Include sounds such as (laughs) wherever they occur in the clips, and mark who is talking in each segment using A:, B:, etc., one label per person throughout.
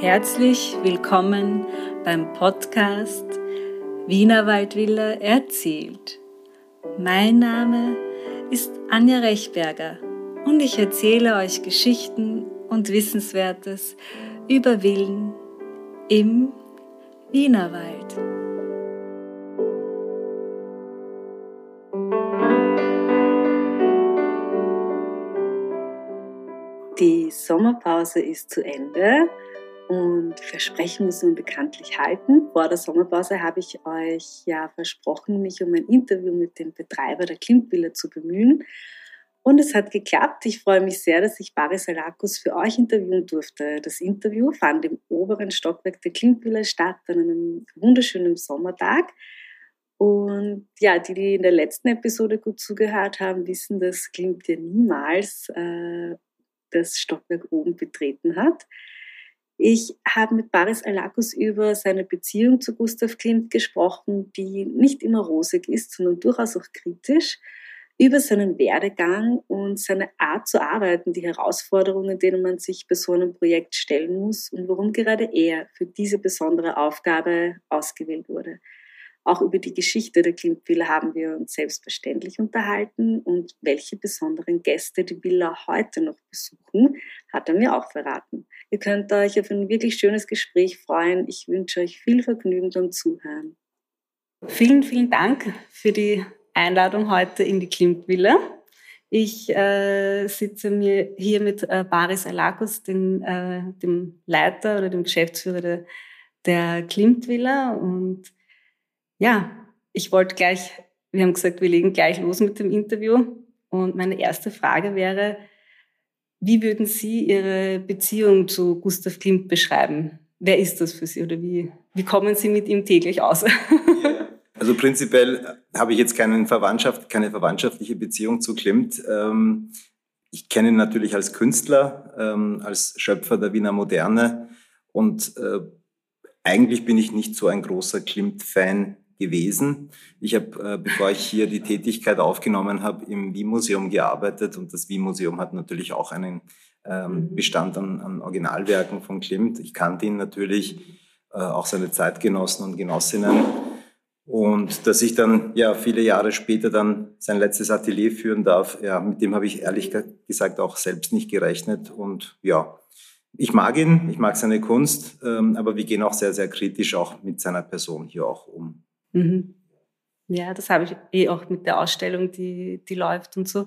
A: Herzlich willkommen beim Podcast Wiener Waldvilla erzählt. Mein Name ist Anja Rechberger und ich erzähle euch Geschichten und Wissenswertes über Villen im Wienerwald. Die Sommerpause ist zu Ende und Versprechen muss man bekanntlich halten. Vor der Sommerpause habe ich euch ja versprochen, mich um ein Interview mit dem Betreiber der Klimtvilla zu bemühen. Und es hat geklappt. Ich freue mich sehr, dass ich Baris Alakus für euch interviewen durfte. Das Interview fand im oberen Stockwerk der Klimtvilla statt an einem wunderschönen Sommertag. Und ja, die, die in der letzten Episode gut zugehört haben, wissen, dass Klimt ja niemals äh, das Stockwerk oben betreten hat. Ich habe mit Baris Alakus über seine Beziehung zu Gustav Klimt gesprochen, die nicht immer rosig ist, sondern durchaus auch kritisch, über seinen Werdegang und seine Art zu arbeiten, die Herausforderungen, denen man sich bei so einem Projekt stellen muss und warum gerade er für diese besondere Aufgabe ausgewählt wurde. Auch über die Geschichte der Klimt-Villa haben wir uns selbstverständlich unterhalten und welche besonderen Gäste die Villa heute noch besuchen, hat er mir auch verraten. Ihr könnt euch auf ein wirklich schönes Gespräch freuen. Ich wünsche euch viel Vergnügen beim Zuhören. Vielen, vielen Dank für die Einladung heute in die Klimt-Villa. Ich äh, sitze mir hier mit äh, Baris Alakos, den, äh, dem Leiter oder dem Geschäftsführer der, der Klimt-Villa und ja, ich wollte gleich, wir haben gesagt, wir legen gleich los mit dem Interview. Und meine erste Frage wäre, wie würden Sie Ihre Beziehung zu Gustav Klimt beschreiben? Wer ist das für Sie oder wie, wie kommen Sie mit ihm täglich aus? (laughs)
B: Also prinzipiell habe ich jetzt keine Verwandtschaft, keine verwandtschaftliche Beziehung zu Klimt. Ähm, ich kenne ihn natürlich als Künstler, ähm, als Schöpfer der Wiener Moderne und äh, eigentlich bin ich nicht so ein großer Klimt-Fan gewesen. Ich habe, äh, bevor ich hier die Tätigkeit aufgenommen habe, im Wien-Museum gearbeitet und das Wien-Museum hat natürlich auch einen ähm, mhm. Bestand an, an, Originalwerken von Klimt. Ich kannte ihn natürlich, äh, auch seine Zeitgenossen und Genossinnen. Und dass ich dann ja viele Jahre später dann sein letztes Atelier führen darf, ja, mit dem habe ich ehrlich gesagt auch selbst nicht gerechnet. Und ja, ich mag ihn, ich mag seine Kunst, ähm, aber wir gehen auch sehr, sehr kritisch auch mit seiner Person hier auch um.
A: Mhm. Ja, das habe ich eh auch mit der Ausstellung, die, die läuft und so.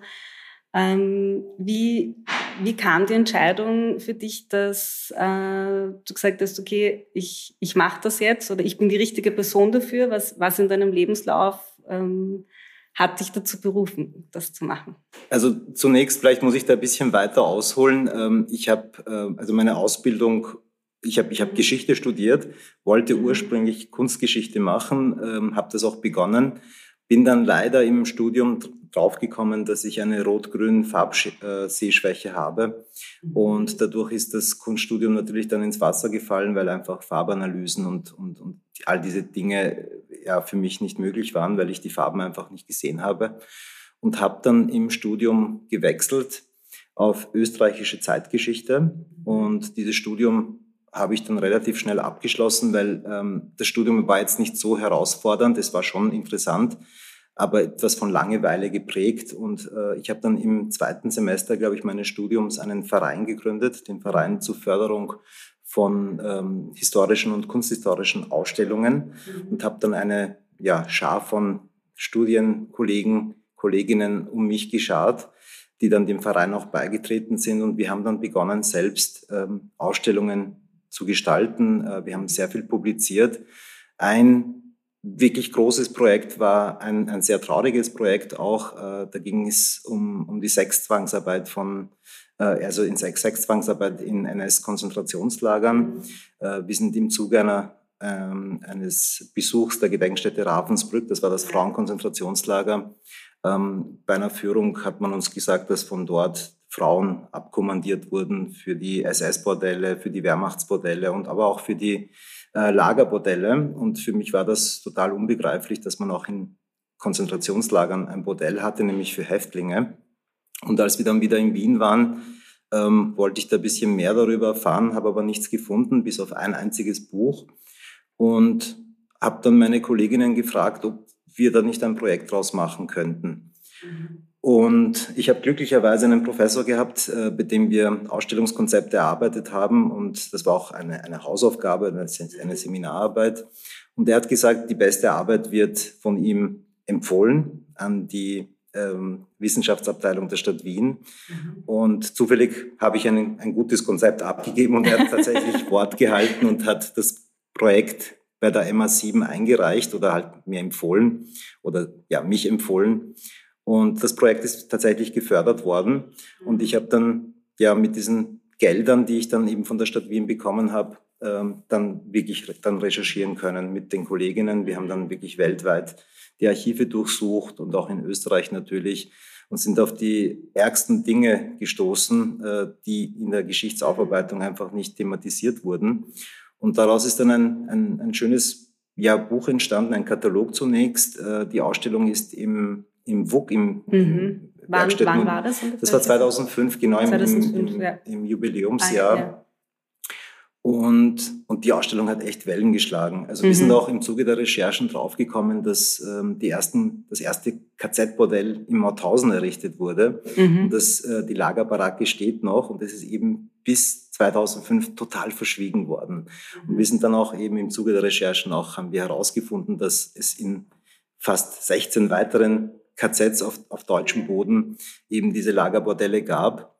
A: Ähm, wie, wie kam die Entscheidung für dich, dass äh, du gesagt hast, okay, ich, ich mache das jetzt oder ich bin die richtige Person dafür? Was, was in deinem Lebenslauf ähm, hat dich dazu berufen, das zu machen?
B: Also zunächst, vielleicht muss ich da ein bisschen weiter ausholen. Ähm, ich habe äh, also meine Ausbildung ich habe ich hab Geschichte studiert, wollte ursprünglich Kunstgeschichte machen, ähm, habe das auch begonnen, bin dann leider im Studium draufgekommen, dass ich eine rot-grün Farbsehschwäche habe. Mhm. Und dadurch ist das Kunststudium natürlich dann ins Wasser gefallen, weil einfach Farbanalysen und, und, und all diese Dinge ja für mich nicht möglich waren, weil ich die Farben einfach nicht gesehen habe. Und habe dann im Studium gewechselt auf österreichische Zeitgeschichte. Mhm. Und dieses Studium habe ich dann relativ schnell abgeschlossen, weil ähm, das Studium war jetzt nicht so herausfordernd, es war schon interessant, aber etwas von Langeweile geprägt. Und äh, ich habe dann im zweiten Semester, glaube ich, meines Studiums einen Verein gegründet, den Verein zur Förderung von ähm, historischen und kunsthistorischen Ausstellungen mhm. und habe dann eine ja, Schar von Studienkollegen, Kolleginnen um mich geschart, die dann dem Verein auch beigetreten sind. Und wir haben dann begonnen, selbst ähm, Ausstellungen zu gestalten. Äh, wir haben sehr viel publiziert. Ein wirklich großes Projekt war ein, ein sehr trauriges Projekt auch. Äh, da ging es um, um die Sexzwangsarbeit von äh, also in Sexzwangsarbeit in NS-Konzentrationslagern. Wir sind im Zuge einer, ähm, eines Besuchs der Gedenkstätte Ravensbrück, das war das Frauenkonzentrationslager. Ähm, bei einer Führung hat man uns gesagt, dass von dort Frauen abkommandiert wurden für die SS-Bordelle, für die Wehrmachtsbordelle und aber auch für die äh, Lagerbordelle. Und für mich war das total unbegreiflich, dass man auch in Konzentrationslagern ein Bordell hatte, nämlich für Häftlinge. Und als wir dann wieder in Wien waren, ähm, wollte ich da ein bisschen mehr darüber erfahren, habe aber nichts gefunden, bis auf ein einziges Buch. Und habe dann meine Kolleginnen gefragt, ob wir da nicht ein Projekt draus machen könnten. Mhm. Und ich habe glücklicherweise einen Professor gehabt, äh, bei dem wir Ausstellungskonzepte erarbeitet haben. Und das war auch eine, eine Hausaufgabe, eine, eine Seminararbeit. Und er hat gesagt, die beste Arbeit wird von ihm empfohlen an die ähm, Wissenschaftsabteilung der Stadt Wien. Mhm. Und zufällig habe ich ein, ein gutes Konzept abgegeben und er hat (laughs) tatsächlich Wort gehalten und hat das Projekt bei der MA7 eingereicht oder halt mir empfohlen oder ja, mich empfohlen. Und das Projekt ist tatsächlich gefördert worden. Und ich habe dann ja mit diesen Geldern, die ich dann eben von der Stadt Wien bekommen habe, ähm, dann wirklich dann recherchieren können mit den Kolleginnen. Wir haben dann wirklich weltweit die Archive durchsucht und auch in Österreich natürlich und sind auf die ärgsten Dinge gestoßen, äh, die in der Geschichtsaufarbeitung einfach nicht thematisiert wurden. Und daraus ist dann ein, ein, ein schönes ja, Buch entstanden, ein Katalog zunächst. Äh, die Ausstellung ist im im WUK, im, mhm.
A: wann, wann, war das?
B: Ungefähr? Das war 2005, genau 2005, im, im, ja. im, Jubiläumsjahr. Ah, ja. Und, und die Ausstellung hat echt Wellen geschlagen. Also mhm. wir sind mhm. auch im Zuge der Recherchen draufgekommen, dass ähm, die ersten, das erste KZ-Bordell im Mauthausen errichtet wurde. Mhm. Und dass äh, die Lagerbaracke steht noch und das ist eben bis 2005 total verschwiegen worden. Und wir sind dann auch eben im Zuge der Recherchen auch, haben wir herausgefunden, dass es in fast 16 weiteren KZs auf, auf deutschem Boden eben diese Lagerbordelle gab.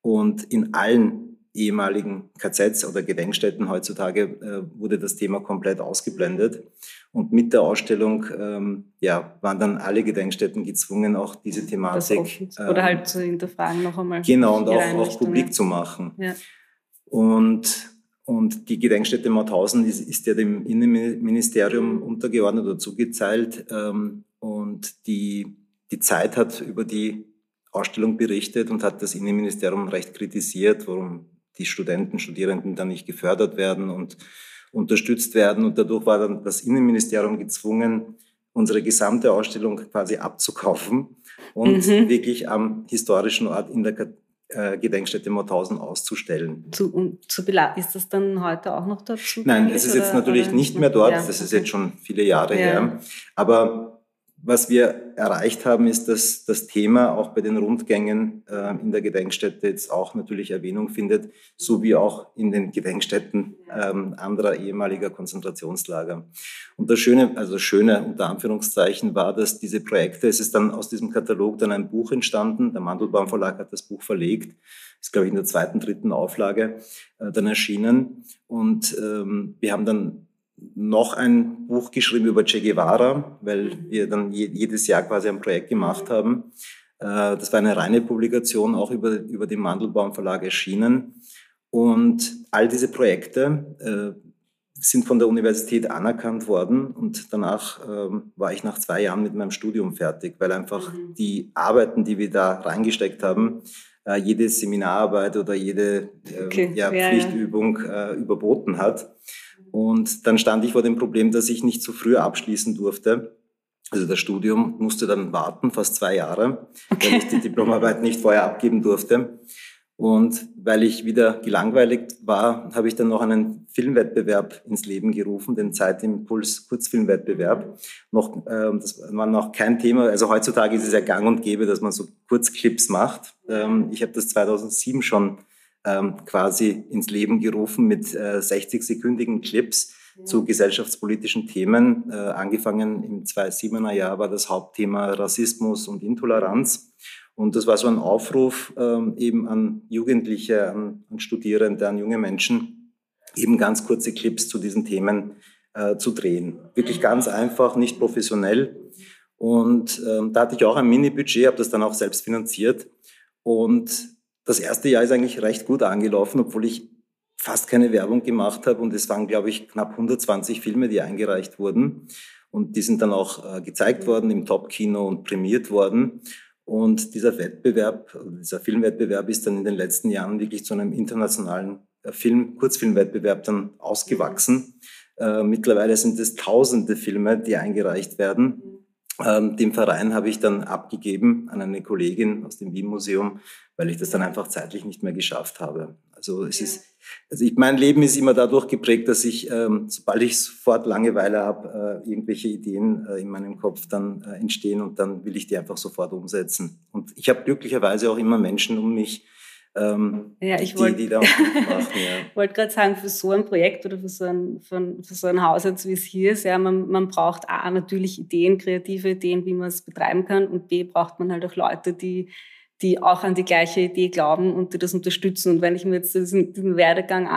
B: Und in allen ehemaligen KZs oder Gedenkstätten heutzutage äh, wurde das Thema komplett ausgeblendet. Und mit der Ausstellung ähm, ja, waren dann alle Gedenkstätten gezwungen, auch diese Thematik.
A: Das oder halt zu hinterfragen noch einmal.
B: Genau, und auch, auch publik zu machen. Ja. Und und die Gedenkstätte Mauthausen ist, ist ja dem Innenministerium untergeordnet oder zugezeilt. Ähm, und die, die Zeit hat über die Ausstellung berichtet und hat das Innenministerium recht kritisiert, warum die Studenten, Studierenden dann nicht gefördert werden und unterstützt werden. Und dadurch war dann das Innenministerium gezwungen, unsere gesamte Ausstellung quasi abzukaufen und mhm. wirklich am historischen Ort in der äh, Gedenkstätte Mauthausen auszustellen.
A: Zu, zu ist das dann heute auch noch dazu?
B: Nein, es ist jetzt natürlich oder? nicht mehr dort, ja, das ist jetzt schon viele Jahre ja. her. Aber was wir erreicht haben, ist, dass das Thema auch bei den Rundgängen äh, in der Gedenkstätte jetzt auch natürlich Erwähnung findet, so wie auch in den Gedenkstätten ähm, anderer ehemaliger Konzentrationslager. Und das Schöne, also das Schöne unter Anführungszeichen war, dass diese Projekte, es ist dann aus diesem Katalog dann ein Buch entstanden, der Mandelbaum Verlag hat das Buch verlegt, ist glaube ich in der zweiten, dritten Auflage äh, dann erschienen. Und ähm, wir haben dann noch ein Buch geschrieben über Che Guevara, weil wir dann jedes Jahr quasi ein Projekt gemacht haben. Äh, das war eine reine Publikation, auch über, über den Mandelbaum Verlag erschienen. Und all diese Projekte äh, sind von der Universität anerkannt worden und danach ähm, war ich nach zwei Jahren mit meinem Studium fertig, weil einfach mhm. die Arbeiten, die wir da reingesteckt haben, äh, jede Seminararbeit oder jede okay. ja, Pflichtübung ja. überboten hat. Und dann stand ich vor dem Problem, dass ich nicht zu früh abschließen durfte. Also das Studium musste dann warten, fast zwei Jahre, okay. weil ich die Diplomarbeit nicht vorher abgeben durfte. Und weil ich wieder gelangweiligt war, habe ich dann noch einen Filmwettbewerb ins Leben gerufen, den Zeitimpuls Kurzfilmwettbewerb. Noch, äh, das war noch kein Thema. Also heutzutage ist es ja gang und gäbe, dass man so Kurzclips macht. Ähm, ich habe das 2007 schon ähm, quasi ins Leben gerufen mit äh, 60-sekündigen Clips ja. zu gesellschaftspolitischen Themen. Äh, angefangen im 2007er Jahr war das Hauptthema Rassismus und Intoleranz. Und das war so ein Aufruf ähm, eben an Jugendliche, an, an, Studierende, an junge Menschen, eben ganz kurze Clips zu diesen Themen äh, zu drehen. Wirklich ganz einfach, nicht professionell. Und ähm, da hatte ich auch ein Mini-Budget, habe das dann auch selbst finanziert. Und das erste Jahr ist eigentlich recht gut angelaufen, obwohl ich fast keine Werbung gemacht habe. Und es waren, glaube ich, knapp 120 Filme, die eingereicht wurden. Und die sind dann auch äh, gezeigt worden im Top-Kino und prämiert worden. Und dieser Wettbewerb, dieser Filmwettbewerb ist dann in den letzten Jahren wirklich zu einem internationalen äh, Film, Kurzfilmwettbewerb dann ausgewachsen. Äh, mittlerweile sind es tausende Filme, die eingereicht werden. Ähm, den Verein habe ich dann abgegeben an eine Kollegin aus dem Wien-Museum, weil ich das dann einfach zeitlich nicht mehr geschafft habe. Also es ja. ist, also ich, mein Leben ist immer dadurch geprägt, dass ich, ähm, sobald ich sofort Langeweile habe, äh, irgendwelche Ideen äh, in meinem Kopf dann äh, entstehen und dann will ich die einfach sofort umsetzen. Und ich habe glücklicherweise auch immer Menschen um mich,
A: ähm, ja, ich wollte (laughs) ja. wollt gerade sagen, für so ein Projekt oder für so ein, für, für so ein Haus, jetzt wie es hier ist, ja, man, man braucht A, natürlich Ideen, kreative Ideen, wie man es betreiben kann und B, braucht man halt auch Leute, die, die auch an die gleiche Idee glauben und die das unterstützen. Und wenn ich mir jetzt diesen, diesen Werdegang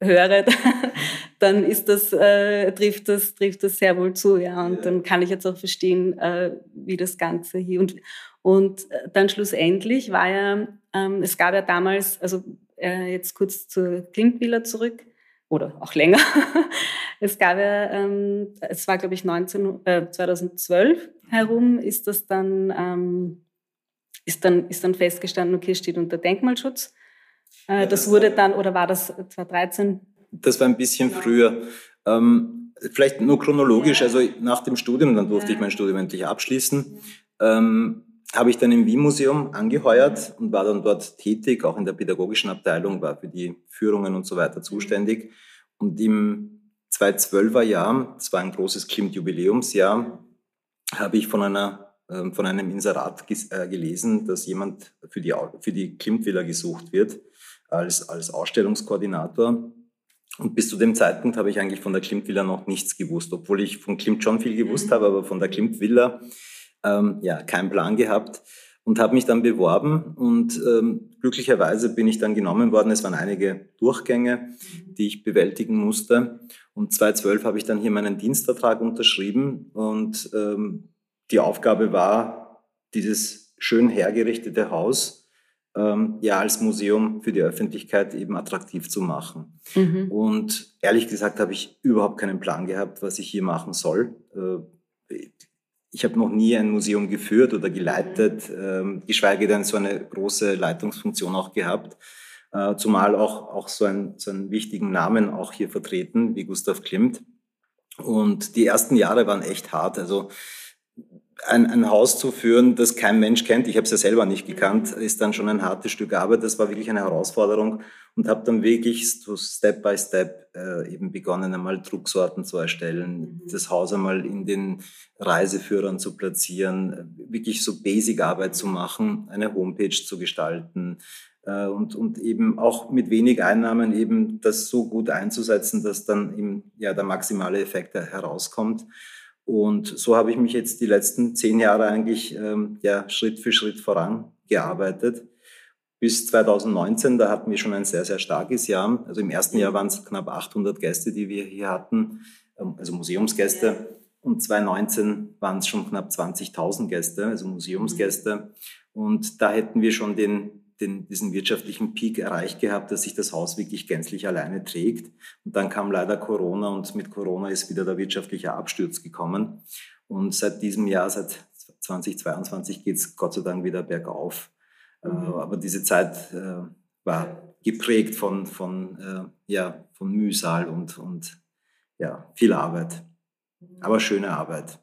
A: anhöre, (laughs) dann ist das, äh, trifft, das, trifft das sehr wohl zu. Ja. Und dann kann ich jetzt auch verstehen, äh, wie das Ganze hier. Und, und äh, dann schlussendlich war ja, ähm, es gab ja damals, also äh, jetzt kurz zur Klintvilla zurück, oder auch länger. (laughs) es gab ja, ähm, es war glaube ich 19, äh, 2012 herum, ist das dann, ähm, ist dann, ist dann festgestanden, okay, steht unter Denkmalschutz. Äh, das wurde dann, oder war das 2013?
B: Das war ein bisschen genau. früher. Ähm, vielleicht nur chronologisch, ja. also nach dem Studium, dann durfte ja. ich mein Studium endlich abschließen. Ähm, habe ich dann im Wien-Museum angeheuert und war dann dort tätig, auch in der pädagogischen Abteilung, war für die Führungen und so weiter zuständig. Und im 2012er Jahr, das war ein großes Klimt-Jubiläumsjahr, habe ich von, einer, äh, von einem Inserat äh, gelesen, dass jemand für die, für die Klimt-Villa gesucht wird als, als Ausstellungskoordinator. Und bis zu dem Zeitpunkt habe ich eigentlich von der Klimt-Villa noch nichts gewusst, obwohl ich von Klimt schon viel gewusst mhm. habe, aber von der Klimt-Villa ähm, ja, keinen Plan gehabt und habe mich dann beworben und ähm, glücklicherweise bin ich dann genommen worden. Es waren einige Durchgänge, die ich bewältigen musste. Und 2012 habe ich dann hier meinen Dienstvertrag unterschrieben und ähm, die Aufgabe war, dieses schön hergerichtete Haus ähm, ja als Museum für die Öffentlichkeit eben attraktiv zu machen. Mhm. Und ehrlich gesagt habe ich überhaupt keinen Plan gehabt, was ich hier machen soll. Äh, ich habe noch nie ein Museum geführt oder geleitet, ähm, geschweige denn so eine große Leitungsfunktion auch gehabt. Äh, zumal auch, auch so, ein, so einen wichtigen Namen auch hier vertreten, wie Gustav Klimt. Und die ersten Jahre waren echt hart. Also ein, ein Haus zu führen, das kein Mensch kennt, ich habe es ja selber nicht gekannt, ist dann schon ein hartes Stück Arbeit. Das war wirklich eine Herausforderung und habe dann wirklich so Step by Step äh, eben begonnen, einmal Drucksorten zu erstellen, mhm. das Haus einmal in den Reiseführern zu platzieren, wirklich so Basic-Arbeit zu machen, eine Homepage zu gestalten, äh, und, und eben auch mit wenig Einnahmen eben das so gut einzusetzen, dass dann eben ja der maximale Effekt herauskommt. Und so habe ich mich jetzt die letzten zehn Jahre eigentlich ähm, ja, Schritt für Schritt vorangearbeitet. Bis 2019, da hatten wir schon ein sehr, sehr starkes Jahr. Also im ersten Jahr waren es knapp 800 Gäste, die wir hier hatten, ähm, also Museumsgäste. Und 2019 waren es schon knapp 20.000 Gäste, also Museumsgäste. Und da hätten wir schon den den, diesen wirtschaftlichen Peak erreicht gehabt, dass sich das Haus wirklich gänzlich alleine trägt. Und dann kam leider Corona und mit Corona ist wieder der wirtschaftliche Absturz gekommen. Und seit diesem Jahr, seit 2022 geht es Gott sei Dank wieder bergauf. Äh, mhm. aber diese Zeit äh, war geprägt von, von, äh, ja, von Mühsal und, und ja, viel Arbeit. Aber schöne Arbeit.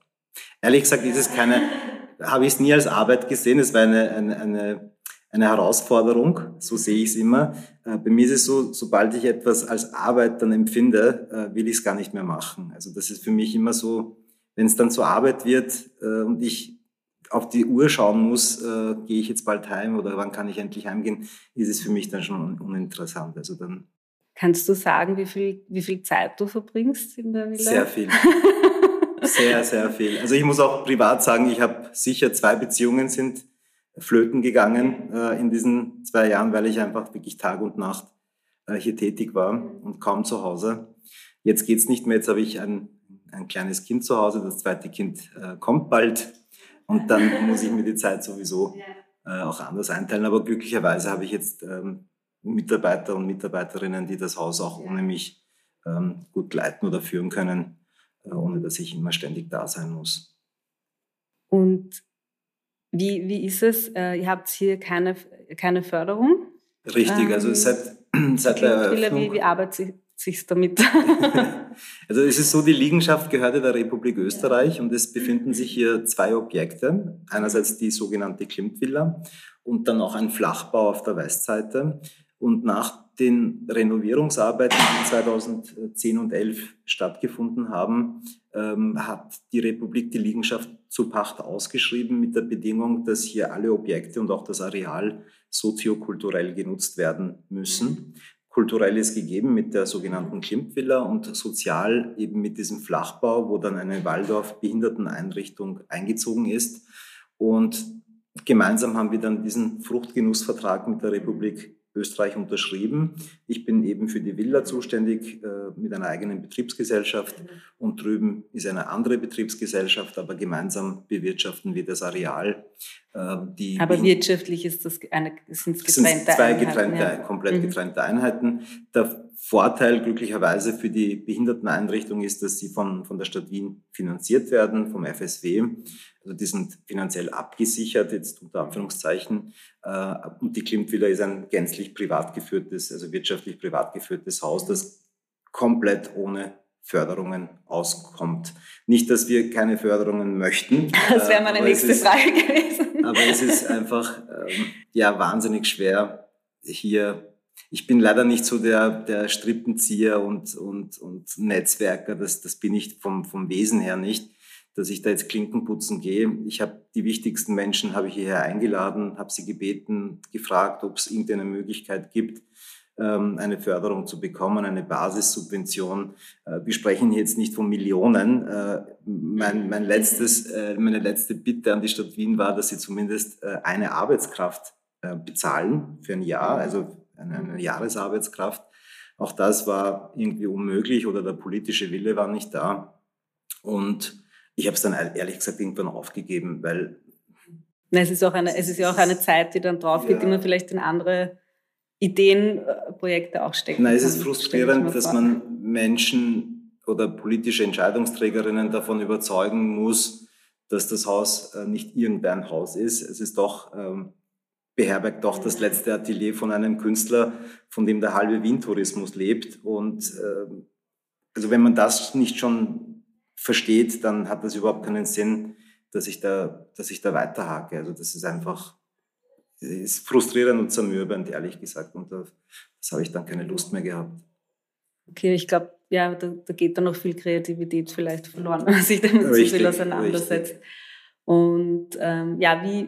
B: Ehrlich gesagt ist es keine, (laughs) habe ich es nie als Arbeit gesehen. Es war eine, eine, eine eine Herausforderung, so sehe ich es immer. Äh, bei mir ist es so, sobald ich etwas als Arbeit dann empfinde, äh, will ich es gar nicht mehr machen. Also das ist für mich immer so, wenn es dann zur Arbeit wird äh, und ich auf die Uhr schauen muss, gehe ich jetzt bald heim oder wann kann ich endlich heimgehen, ist es für mich dann schon uninteressant. Also dann
A: Kannst du sagen, wie viel, wie viel Zeit du verbringst in der Villa?
B: Sehr viel. (laughs) sehr, sehr viel. Also ich muss auch privat sagen, ich habe sicher zwei Beziehungen sind flöten gegangen äh, in diesen zwei Jahren, weil ich einfach wirklich Tag und Nacht äh, hier tätig war und kaum zu Hause. Jetzt geht's nicht mehr, jetzt habe ich ein, ein kleines Kind zu Hause, das zweite Kind äh, kommt bald und dann muss ich mir die Zeit sowieso äh, auch anders einteilen. Aber glücklicherweise habe ich jetzt ähm, Mitarbeiter und Mitarbeiterinnen, die das Haus auch ohne mich ähm, gut leiten oder führen können, äh, ohne dass ich immer ständig da sein muss.
A: Und wie, wie ist es? Äh, ihr habt hier keine, keine Förderung?
B: Richtig, also ähm, also seit, (clears throat) seit der
A: Eröffnung. Wie, wie arbeitet, sich damit? (laughs) (laughs)
B: also es ist so, die Liegenschaft gehörte der Republik Österreich und es befinden sich hier zwei Objekte. Einerseits die sogenannte Klimtvilla und dann auch ein Flachbau auf der Westseite. Und nach den Renovierungsarbeiten, die 2010 und 11 stattgefunden haben, ähm, hat die Republik die Liegenschaft zu Pacht ausgeschrieben mit der Bedingung, dass hier alle Objekte und auch das Areal soziokulturell genutzt werden müssen. Kulturell ist gegeben mit der sogenannten Klimtvilla und sozial eben mit diesem Flachbau, wo dann eine Waldorf-Behinderteneinrichtung eingezogen ist. Und gemeinsam haben wir dann diesen Fruchtgenussvertrag mit der Republik Österreich unterschrieben. Ich bin eben für die Villa zuständig äh, mit einer eigenen Betriebsgesellschaft und drüben ist eine andere Betriebsgesellschaft, aber gemeinsam bewirtschaften wir das Areal.
A: Äh, die aber wirtschaftlich ist das eine, sind
B: es getrennte zwei getrennte, ja. komplett mhm. getrennte Einheiten. Der Vorteil glücklicherweise für die Behinderteneinrichtung ist, dass sie von, von der Stadt Wien finanziert werden, vom FSW. Also die sind finanziell abgesichert, jetzt unter Anführungszeichen. Äh, und die Klimtvilla ist ein gänzlich privat geführtes, also wirtschaftlich privat geführtes Haus, das komplett ohne Förderungen auskommt. Nicht, dass wir keine Förderungen möchten. (laughs)
A: Das wäre meine nächste ist, Frage gewesen.
B: Aber es ist einfach ähm, ja wahnsinnig schwer hier. Ich bin leider nicht so der, der Strippenzieher und, und, und Netzwerker, das, das bin ich vom, vom Wesen her nicht dass ich da jetzt Klinken putzen gehe. Ich habe die wichtigsten Menschen habe ich hierher eingeladen, habe sie gebeten, gefragt, ob es irgendeine Möglichkeit gibt, eine Förderung zu bekommen, eine Basissubvention. Äh, wir sprechen jetzt nicht von Millionen. Äh, mein, mein letztes, äh, meine letzte Bitte an die Stadt Wien war, dass sie zumindest eine Arbeitskraft bezahlen für ein Jahr, also eine, eine Jahresarbeitskraft. Auch das war irgendwie unmöglich oder der politische Wille war nicht da. Und ich habe es dann ehrlich gesagt irgendwann aufgegeben, weil.
A: es ist, auch eine, es ist ja auch eine Zeit, die dann drauf geht, ja. die man vielleicht in andere Ideenprojekte auch stecken
B: Nein, es ist frustrierend, dass man Menschen oder politische Entscheidungsträgerinnen davon überzeugen muss, dass das Haus äh, nicht irgendein Haus ist. Es ist doch, ähm, beherbergt doch das letzte Atelier von einem Künstler, von dem der halbe Wien-Tourismus lebt. Und äh, also wenn man das nicht schon versteht, dann hat das überhaupt keinen Sinn, dass ich da, dass ich da weiterhake. Also das ist einfach, ist frustrierend und zermürbend, ehrlich gesagt. Und das, das habe ich dann keine Lust mehr gehabt.
A: Okay, ich glaube, ja, da, da, geht dann noch viel Kreativität vielleicht verloren, (laughs) wenn man sich damit richtig, zu viel auseinandersetzt. Richtig. Und ähm, ja, wie,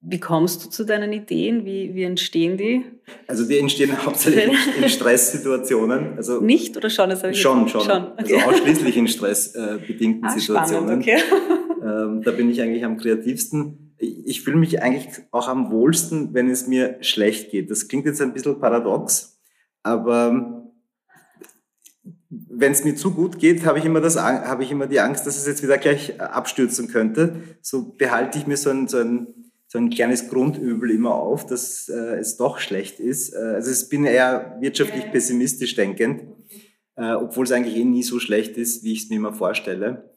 A: wie kommst du zu deinen Ideen? Wie, wie entstehen die?
B: Also die entstehen hauptsächlich (laughs) in Stresssituationen. Also
A: Nicht oder schon?
B: Schon, schon. schon. Okay. Also ausschließlich in stressbedingten ah, Situationen. Spannend, okay. Ähm, da bin ich eigentlich am kreativsten. Ich fühle mich eigentlich auch am wohlsten, wenn es mir schlecht geht. Das klingt jetzt ein bisschen paradox, aber wenn es mir zu gut geht, habe ich immer das, habe ich immer die Angst, dass es jetzt wieder gleich abstürzen könnte. So behalte ich mir so ein, so ein so ein kleines Grundübel immer auf, dass äh, es doch schlecht ist. Äh, also ich bin eher wirtschaftlich pessimistisch denkend, äh, obwohl es eigentlich eh nie so schlecht ist, wie ich es mir immer vorstelle.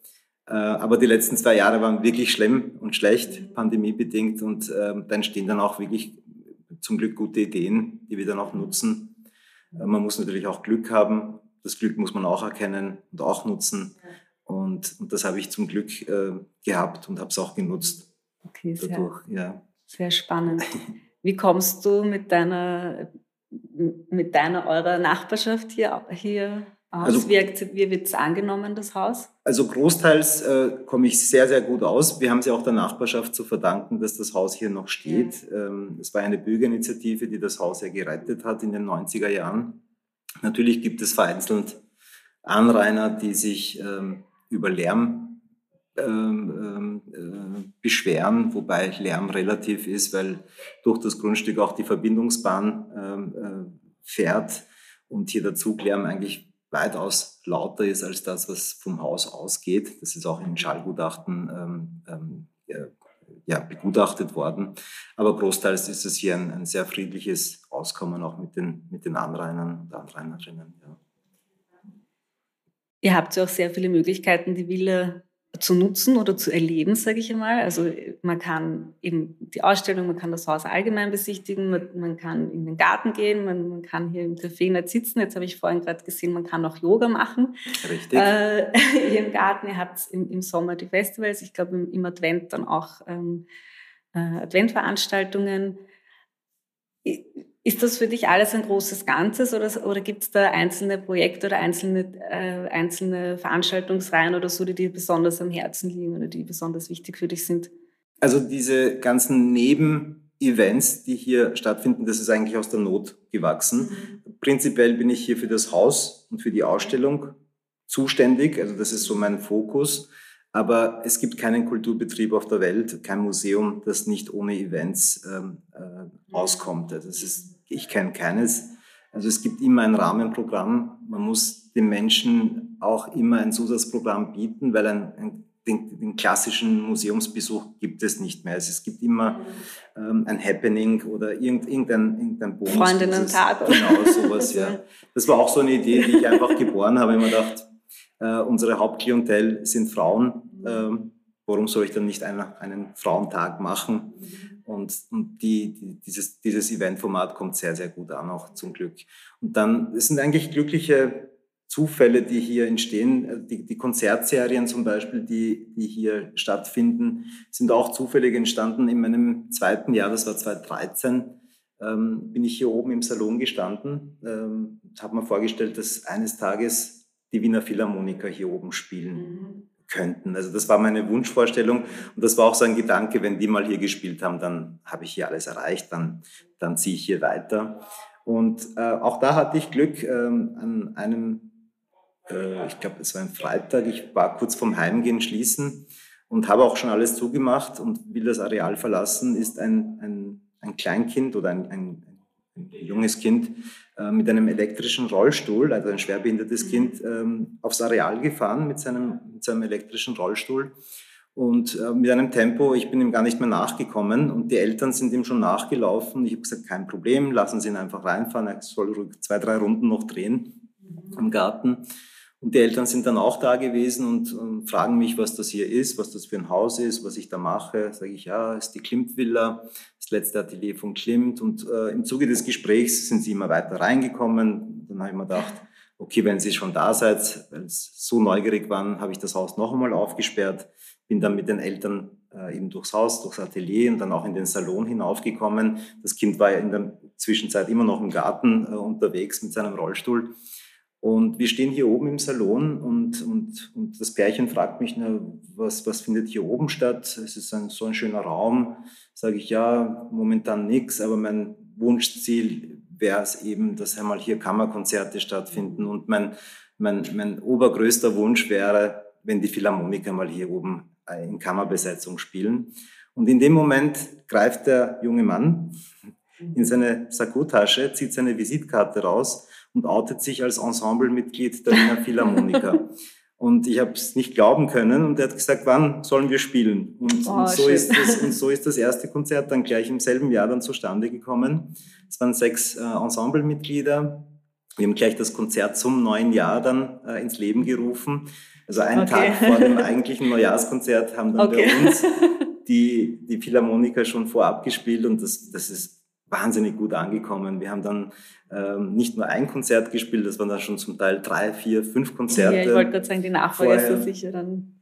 B: Äh, aber die letzten zwei Jahre waren wirklich schlimm und schlecht, pandemiebedingt. Und äh, da entstehen dann auch wirklich zum Glück gute Ideen, die wir dann auch nutzen. Äh, man muss natürlich auch Glück haben. Das Glück muss man auch erkennen und auch nutzen. Und, und das habe ich zum Glück äh, gehabt und habe es auch genutzt.
A: Okay, sehr, dadurch, ja. Sehr spannend. Wie kommst du mit deiner, mit deiner, eurer Nachbarschaft hier, hier aus? Also, wie, wie wird es angenommen, das Haus?
B: Also großteils äh, komme ich sehr, sehr gut aus. Wir haben es ja auch der Nachbarschaft zu verdanken, dass das Haus hier noch steht. Ja. Ähm, es war eine Bürgerinitiative, die das Haus ja gerettet hat in den 90er Jahren. Natürlich gibt es vereinzelt Anrainer, die sich ähm, über Lärm ähm, ähm, äh, beschweren, wobei Lärm relativ ist, weil durch das Grundstück auch die Verbindungsbahn ähm, äh, fährt und hier der Zuglärm eigentlich weitaus lauter ist als das, was vom Haus ausgeht. Das ist auch in Schallgutachten ja, begutachtet worden. Aber großteils ist es hier ein, ein, sehr friedliches Auskommen auch mit den, mit den Anrainern und Anrainerinnen. Ja.
A: Ihr habt ja auch sehr viele Möglichkeiten, die Villa zu nutzen oder zu erleben, sage ich einmal. Also man kann eben die Ausstellung, man kann das Haus allgemein besichtigen, man, man kann in den Garten gehen, man, man, kann hier im Café nicht sitzen. Jetzt habe ich vorhin gerade gesehen, man kann auch Yoga machen.
B: Richtig.
A: Äh, (laughs) hier im Garten, ihr habt im, im Sommer die Festivals, ich glaube im, im Advent dann auch ähm, äh, Adventveranstaltungen. Ist das für dich alles ein großes Ganzes oder, oder gibt es da einzelne Projekte oder einzelne, äh, einzelne Veranstaltungsreihen oder so, die dir besonders am Herzen liegen oder die besonders wichtig für dich sind?
B: Also diese ganzen Nebenevents, die hier stattfinden, das ist eigentlich aus der Not gewachsen. Mhm. Prinzipiell bin ich hier für das Haus und für die Ausstellung zuständig, also das ist so mein Fokus. Aber es gibt keinen Kulturbetrieb auf der Welt, kein Museum, das nicht ohne Events ähm, äh, auskommt. Also ist, ich kenne keines. Also es gibt immer ein Rahmenprogramm. Man muss den Menschen auch immer ein Zusatzprogramm bieten, weil ein, ein den, den, klassischen Museumsbesuch gibt es nicht mehr. Also es gibt immer ähm, ein Happening oder irgendein, irgendein Bonus.
A: Freundinnen-Tag.
B: Genau, sowas, (laughs) ja. Das war auch so eine Idee, die ich einfach geboren habe. Ich mir gedacht, äh, unsere Hauptklientel sind Frauen. Ähm, warum soll ich dann nicht einen, einen Frauentag machen? Und, und die, die, dieses, dieses Eventformat kommt sehr, sehr gut an, auch zum Glück. Und dann, es sind eigentlich glückliche Zufälle, die hier entstehen. Die, die Konzertserien zum Beispiel, die, die hier stattfinden, sind auch zufällig entstanden. In meinem zweiten Jahr, das war 2013, ähm, bin ich hier oben im Salon gestanden, ähm, habe mir vorgestellt, dass eines Tages die Wiener Philharmoniker hier oben spielen mhm. könnten. Also das war meine Wunschvorstellung und das war auch so ein Gedanke, wenn die mal hier gespielt haben, dann habe ich hier alles erreicht, dann, dann ziehe ich hier weiter. Und äh, auch da hatte ich Glück ähm, an einem, äh, ich glaube, es war ein Freitag, ich war kurz vorm Heimgehen schließen und habe auch schon alles zugemacht und will das Areal verlassen, ist ein, ein, ein Kleinkind oder ein, ein, ein junges Kind mit einem elektrischen Rollstuhl, also ein schwerbehindertes mhm. Kind, ähm, aufs Areal gefahren mit seinem, mit seinem elektrischen Rollstuhl. Und äh, mit einem Tempo, ich bin ihm gar nicht mehr nachgekommen und die Eltern sind ihm schon nachgelaufen. Ich habe gesagt, kein Problem, lassen Sie ihn einfach reinfahren, er soll zwei, drei Runden noch drehen mhm. im Garten. Und die Eltern sind dann auch da gewesen und, und, fragen mich, was das hier ist, was das für ein Haus ist, was ich da mache. Sage ich, ja, ist die Klimt-Villa, das letzte Atelier von Klimt. Und äh, im Zuge des Gesprächs sind sie immer weiter reingekommen. Dann habe ich mir gedacht, okay, wenn Sie schon da seid, weil Sie so neugierig waren, habe ich das Haus noch einmal aufgesperrt, bin dann mit den Eltern äh, eben durchs Haus, durchs Atelier und dann auch in den Salon hinaufgekommen. Das Kind war ja in der Zwischenzeit immer noch im Garten äh, unterwegs mit seinem Rollstuhl. Und wir stehen hier oben im Salon und, und, und das Pärchen fragt mich, na, was, was findet hier oben statt? Es ist ein, so ein schöner Raum. Sage ich, ja, momentan nichts, aber mein Wunschziel wäre es eben, dass einmal hier Kammerkonzerte stattfinden. Und mein, mein, mein obergrößter Wunsch wäre, wenn die Philharmoniker mal hier oben in Kammerbesetzung spielen. Und in dem Moment greift der junge Mann in seine Sakkotasche, zieht seine Visitkarte raus und outet sich als Ensemblemitglied der Wiener Philharmoniker. (laughs) Und ich habe es nicht glauben können und er hat gesagt, wann sollen wir spielen? Und, oh, und, so ist das, und so ist das (laughs) erste Konzert dann gleich im selben Jahr dann zustande gekommen. Es waren sechs äh, Ensemblemitglieder. Wir haben gleich das Konzert zum neuen Jahr dann äh, ins Leben gerufen. Also einen okay. Tag vor dem (laughs) eigentlichen Neujahrskonzert haben dann okay. bei uns die, die Philharmoniker schon vorab gespielt und das, das ist wahnsinnig gut angekommen. Wir haben dann ähm, nicht nur ein Konzert gespielt, das waren dann schon zum Teil drei, vier, fünf Konzerte. Ja,
A: ich wollte gerade sagen, die Nachfolger ist so sicher dann.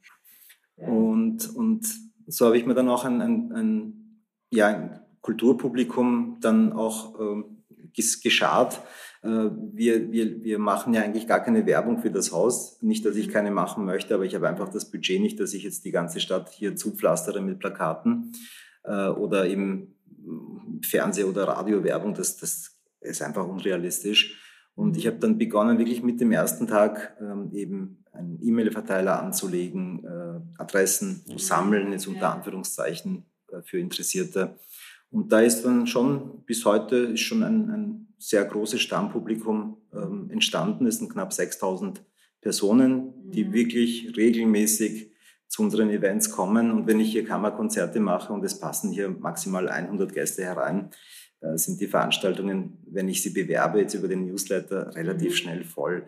B: Ja. Und, und so habe ich mir dann auch ein, ein, ein, ja, ein Kulturpublikum dann auch ähm, geschart. Äh, wir, wir, wir machen ja eigentlich gar keine Werbung für das Haus. Nicht, dass ich keine machen möchte, aber ich habe einfach das Budget nicht, dass ich jetzt die ganze Stadt hier zupflastere mit Plakaten äh, oder eben Fernseh- oder Radiowerbung, das, das ist einfach unrealistisch. Und ich habe dann begonnen, wirklich mit dem ersten Tag ähm, eben einen E-Mail-Verteiler anzulegen, äh, Adressen zu sammeln, jetzt unter Anführungszeichen äh, für Interessierte. Und da ist dann schon, bis heute ist schon ein, ein sehr großes Stammpublikum ähm, entstanden. Es sind knapp 6000 Personen, die mhm. wirklich regelmäßig zu unseren Events kommen. Und wenn ich hier Kammerkonzerte mache und es passen hier maximal 100 Gäste herein, sind die Veranstaltungen, wenn ich sie bewerbe, jetzt über den Newsletter, relativ mhm. schnell voll.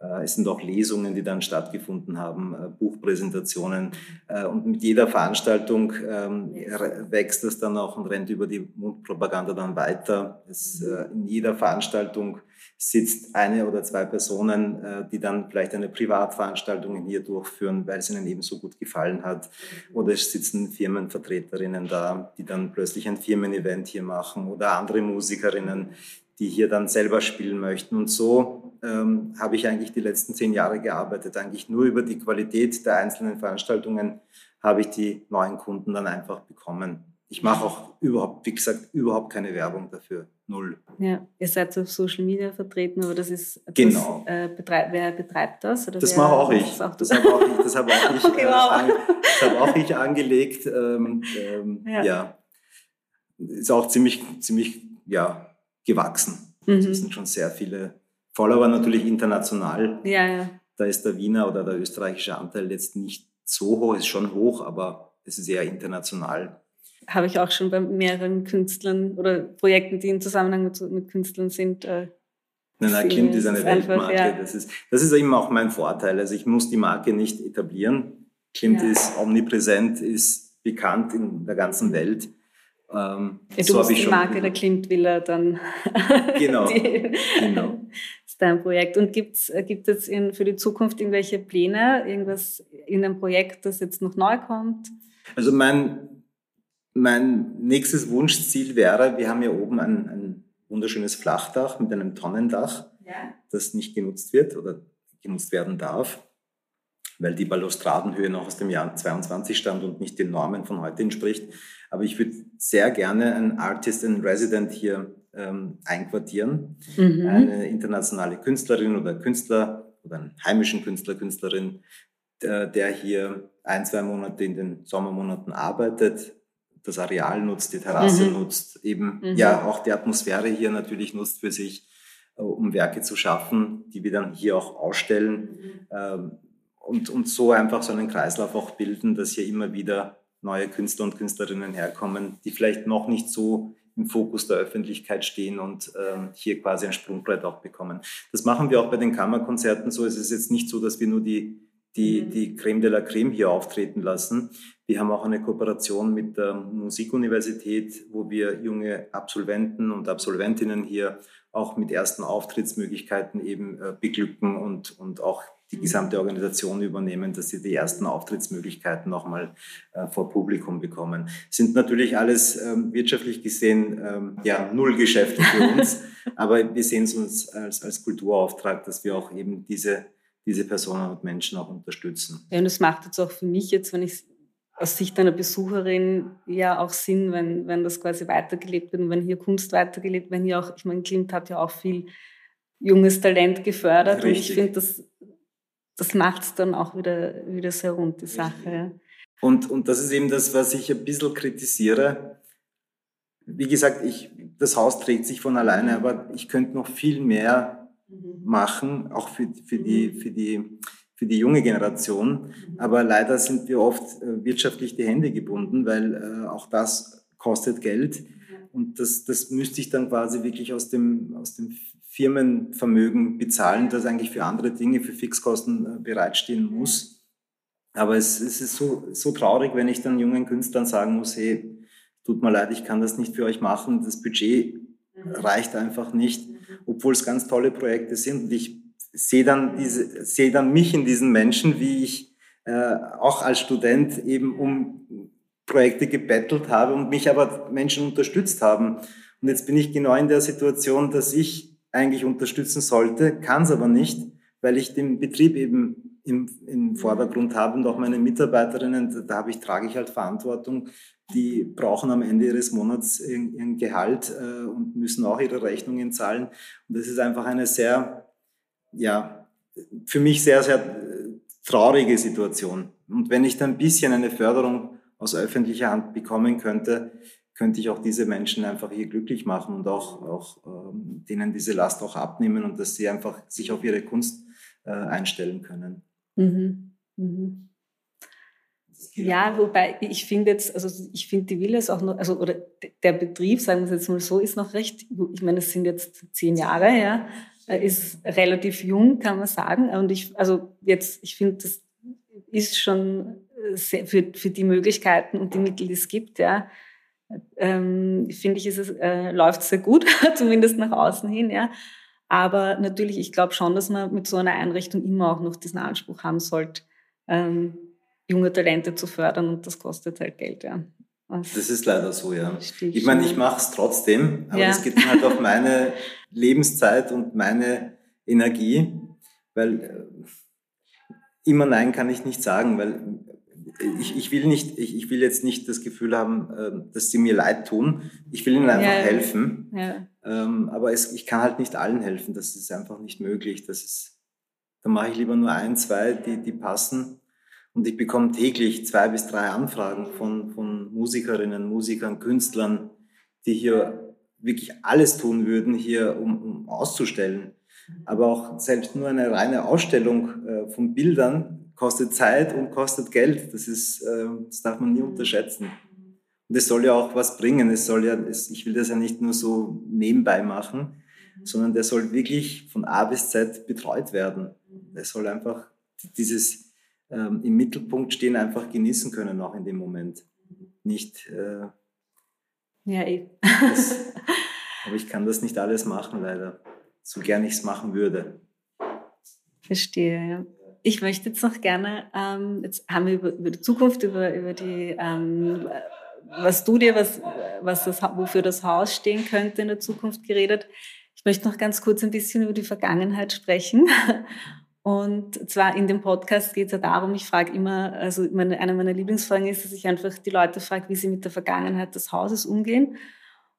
B: Äh, es sind auch Lesungen, die dann stattgefunden haben, äh, Buchpräsentationen. Äh, und mit jeder Veranstaltung ähm, wächst es dann auch und rennt über die Mundpropaganda dann weiter. Es, in jeder Veranstaltung sitzt eine oder zwei Personen, die dann vielleicht eine Privatveranstaltung hier durchführen, weil es ihnen eben so gut gefallen hat. Oder es sitzen Firmenvertreterinnen da, die dann plötzlich ein Firmen-Event hier machen oder andere Musikerinnen, die hier dann selber spielen möchten. Und so ähm, habe ich eigentlich die letzten zehn Jahre gearbeitet. Eigentlich nur über die Qualität der einzelnen Veranstaltungen habe ich die neuen Kunden dann einfach bekommen. Ich mache auch überhaupt, wie gesagt, überhaupt keine Werbung dafür. Null.
A: Ja, ihr seid auf Social Media vertreten, aber das ist.
B: Genau.
A: äh, betreib, wer betreibt das?
B: Oder das mache auch ich. Das, das habe auch ich, das habe auch (laughs) ich, okay, äh, wow. an, das habe auch ich angelegt. Ähm, ähm, ja. ja. Ist auch ziemlich, ziemlich, ja, gewachsen. Mhm. Es sind schon sehr viele Follower natürlich international.
A: Ja, ja.
B: Da ist der Wiener oder der österreichische Anteil jetzt nicht so hoch, ist schon hoch, aber es ist eher international.
A: Habe ich auch schon bei mehreren Künstlern oder Projekten, die in Zusammenhang mit, mit Künstlern sind. Äh,
B: Nein, nein, Klimt ist eine Weltmarke. ja. das, ist, das ist eben auch mein Vorteil. Also ich muss die Marke nicht etablieren. Klimt ja. ist omnipräsent, ist bekannt in der ganzen Welt.
A: Ähm, ja, du so musst die Marke der Klimt-Villa dann. (laughs)
B: Genau. (laughs) die, genau.
A: ist dein Projekt. Und gibt's, gibt es in, für die Zukunft irgendwelche Pläne, irgendwas in einem Projekt, das jetzt noch neu kommt?
B: Also mein, mein nächstes Wunschziel wäre, wir haben hier oben ein, ein wunderschönes Flachdach mit einem Tonnendach, ja. das nicht genutzt wird oder genutzt werden darf, weil die Balustradenhöhe noch aus dem Jahr 22 stammt und nicht den Normen von heute entspricht. Aber ich würde sehr gerne einen Artist in Resident hier ähm, einquartieren. Mhm. Eine internationale Künstlerin oder Künstler oder einen heimischen Künstler, Künstlerin, der, der hier ein, zwei Monate in den Sommermonaten arbeitet, das Areal nutzt, die Terrasse mhm. nutzt, eben mhm. ja auch die Atmosphäre hier natürlich nutzt für sich, äh, um Werke zu schaffen, die wir dann hier auch ausstellen mhm. ähm, und, und so einfach so einen Kreislauf auch bilden, dass hier immer wieder neue Künstler und Künstlerinnen herkommen, die vielleicht noch nicht so im Fokus der Öffentlichkeit stehen und ähm, hier quasi ein Sprungbrett auch bekommen. Das machen wir auch bei den Kammerkonzerten so. Es ist jetzt nicht so, dass wir nur die, die, mhm. die Creme de la Creme hier auftreten lassen. Wir haben auch eine Kooperation mit der Musikuniversität, wo wir junge Absolventen und Absolventinnen hier auch mit ersten Auftrittsmöglichkeiten eben äh, beglücken und, und auch die gesamte Organisation übernehmen, dass sie die ersten Auftrittsmöglichkeiten nochmal äh, vor Publikum bekommen. Sind natürlich alles ähm, wirtschaftlich gesehen ähm, ja null Geschäfte für uns, (laughs) aber wir sehen es uns als, als Kulturauftrag, dass wir auch eben diese, diese Personen und Menschen auch unterstützen.
A: Ja, und es macht jetzt auch für mich jetzt, wenn ich aus Sicht einer Besucherin ja auch Sinn, wenn, wenn das quasi weitergelebt wird und wenn hier Kunst weitergelebt, wenn hier auch, ich meine, Klimt hat ja auch viel junges Talent gefördert Richtig. und ich finde, das das macht es dann auch wieder, wieder sehr rund, die Sache.
B: Und, und das ist eben das, was ich ein bisschen kritisiere. Wie gesagt, ich, das Haus trägt sich von alleine, aber ich könnte noch viel mehr. Machen, auch für, für, die, für, die, für die junge Generation. Mhm. Aber leider sind wir oft äh, wirtschaftlich die Hände gebunden, weil äh, auch das kostet Geld. Und das, das müsste ich dann quasi wirklich aus dem, aus dem Firmenvermögen bezahlen, das eigentlich für andere Dinge, für Fixkosten äh, bereitstehen muss. Aber es, es ist so, so traurig, wenn ich dann jungen Künstlern sagen muss, hey, tut mir leid, ich kann das nicht für euch machen, das Budget reicht einfach nicht, obwohl es ganz tolle Projekte sind. Und ich sehe dann, diese, dann mich in diesen Menschen, wie ich äh, auch als Student eben um Projekte gebettelt habe und mich aber Menschen unterstützt haben. Und jetzt bin ich genau in der Situation, dass ich eigentlich unterstützen sollte, kann es aber nicht, weil ich den Betrieb eben im, im Vordergrund habe und auch meine Mitarbeiterinnen, da, da habe ich, trage ich halt Verantwortung, die brauchen am Ende ihres Monats ihren, Gehalt äh, und müssen auch ihre Rechnungen zahlen. Und das ist einfach eine sehr, ja, für mich sehr, sehr äh, traurige Situation. Und wenn ich da ein bisschen eine Förderung aus öffentlicher Hand bekommen könnte, könnte ich auch diese Menschen einfach hier glücklich machen und auch, auch ähm, denen diese Last auch abnehmen und dass sie einfach sich auf ihre Kunst äh, einstellen können. Mhm. Mhm.
A: Ja, wobei ich finde jetzt, also ich finde die Villa ist auch noch, also oder der Betrieb, sagen wir es jetzt mal so, ist noch recht, ich meine, es sind jetzt zehn Jahre, ja, ist relativ jung, kann man sagen. Und ich, also jetzt, ich finde, das ist schon sehr, für, für die Möglichkeiten und die Mittel, die es gibt, ja, ähm, finde ich, ist es, äh, läuft sehr gut, (laughs) zumindest nach außen hin, ja. Aber natürlich, ich glaube schon, dass man mit so einer Einrichtung immer auch noch diesen Anspruch haben sollte, ähm, junge Talente zu fördern und das kostet halt Geld, ja.
B: Was das ist leider so, ja. Ich meine, ich mache es trotzdem, aber es ja. geht halt auf meine (laughs) Lebenszeit und meine Energie, weil äh, immer Nein kann ich nicht sagen, weil ich, ich will nicht, ich, ich will jetzt nicht das Gefühl haben, äh, dass sie mir leid tun. Ich will ihnen einfach ja. helfen. Ja. Ähm, aber es, ich kann halt nicht allen helfen. Das ist einfach nicht möglich. Das ist, da mache ich lieber nur ein, zwei, die, die passen. Und ich bekomme täglich zwei bis drei Anfragen von, von Musikerinnen, Musikern, Künstlern, die hier wirklich alles tun würden, hier um, um auszustellen. Aber auch selbst nur eine reine Ausstellung äh, von Bildern kostet Zeit und kostet Geld. Das ist, äh, das darf man nie unterschätzen. Und es soll ja auch was bringen. Es soll ja, es, ich will das ja nicht nur so nebenbei machen, sondern der soll wirklich von A bis Z betreut werden. Der soll einfach dieses ähm, im Mittelpunkt stehen einfach genießen können, auch in dem Moment. Nicht. Äh,
A: ja, eh.
B: das, (laughs) aber ich kann das nicht alles machen, leider. So gern ich es machen würde.
A: Verstehe, ja. Ich möchte jetzt noch gerne, ähm, jetzt haben wir über, über, die Zukunft, über, über die, ähm, was du dir, was, was das, wofür das Haus stehen könnte in der Zukunft geredet. Ich möchte noch ganz kurz ein bisschen über die Vergangenheit sprechen. Und zwar in dem Podcast geht es ja darum, ich frage immer, also meine, eine meiner Lieblingsfragen ist, dass ich einfach die Leute frage, wie sie mit der Vergangenheit des Hauses umgehen